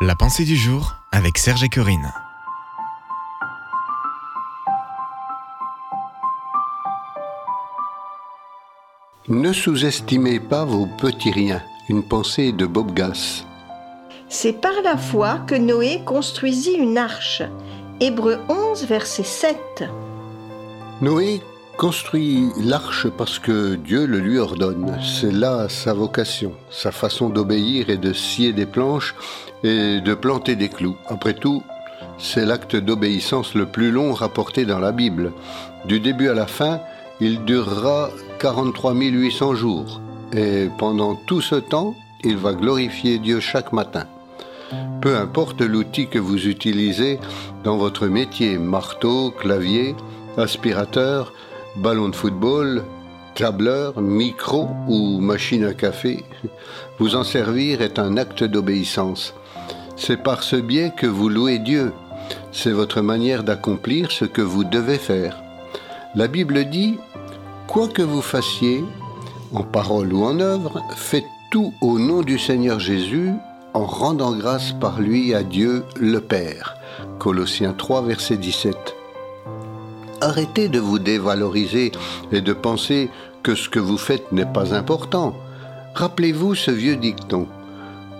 La pensée du jour avec Serge et Corinne. Ne sous-estimez pas vos petits riens. Une pensée de Bob Gass. C'est par la foi que Noé construisit une arche. Hébreu 11, verset 7. Noé construit l'arche parce que Dieu le lui ordonne. C'est là sa vocation, sa façon d'obéir et de scier des planches et de planter des clous. Après tout, c'est l'acte d'obéissance le plus long rapporté dans la Bible. Du début à la fin, il durera 43 800 jours. Et pendant tout ce temps, il va glorifier Dieu chaque matin. Peu importe l'outil que vous utilisez dans votre métier, marteau, clavier, aspirateur, ballon de football, tableur, micro ou machine à café, vous en servir est un acte d'obéissance. C'est par ce biais que vous louez Dieu. C'est votre manière d'accomplir ce que vous devez faire. La Bible dit, quoi que vous fassiez, en parole ou en œuvre, faites tout au nom du Seigneur Jésus, en rendant grâce par lui à Dieu le Père. Colossiens 3, verset 17. Arrêtez de vous dévaloriser et de penser que ce que vous faites n'est pas important. Rappelez-vous ce vieux dicton.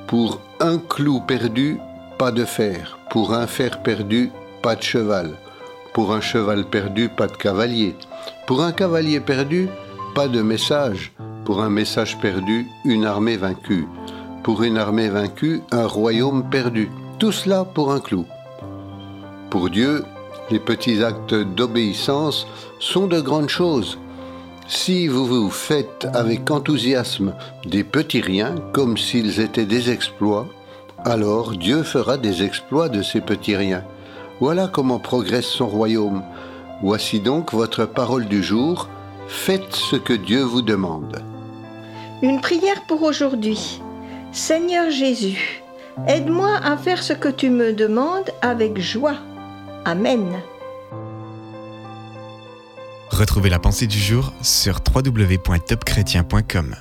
Pour un clou perdu, pas de fer. Pour un fer perdu, pas de cheval. Pour un cheval perdu, pas de cavalier. Pour un cavalier perdu, pas de message. Pour un message perdu, une armée vaincue. Pour une armée vaincue, un royaume perdu. Tout cela pour un clou. Pour Dieu, les petits actes d'obéissance sont de grandes choses. Si vous vous faites avec enthousiasme des petits riens comme s'ils étaient des exploits, alors Dieu fera des exploits de ces petits riens. Voilà comment progresse son royaume. Voici donc votre parole du jour. Faites ce que Dieu vous demande. Une prière pour aujourd'hui. Seigneur Jésus, aide-moi à faire ce que tu me demandes avec joie. Amen. Retrouvez la pensée du jour sur www.topchrétien.com.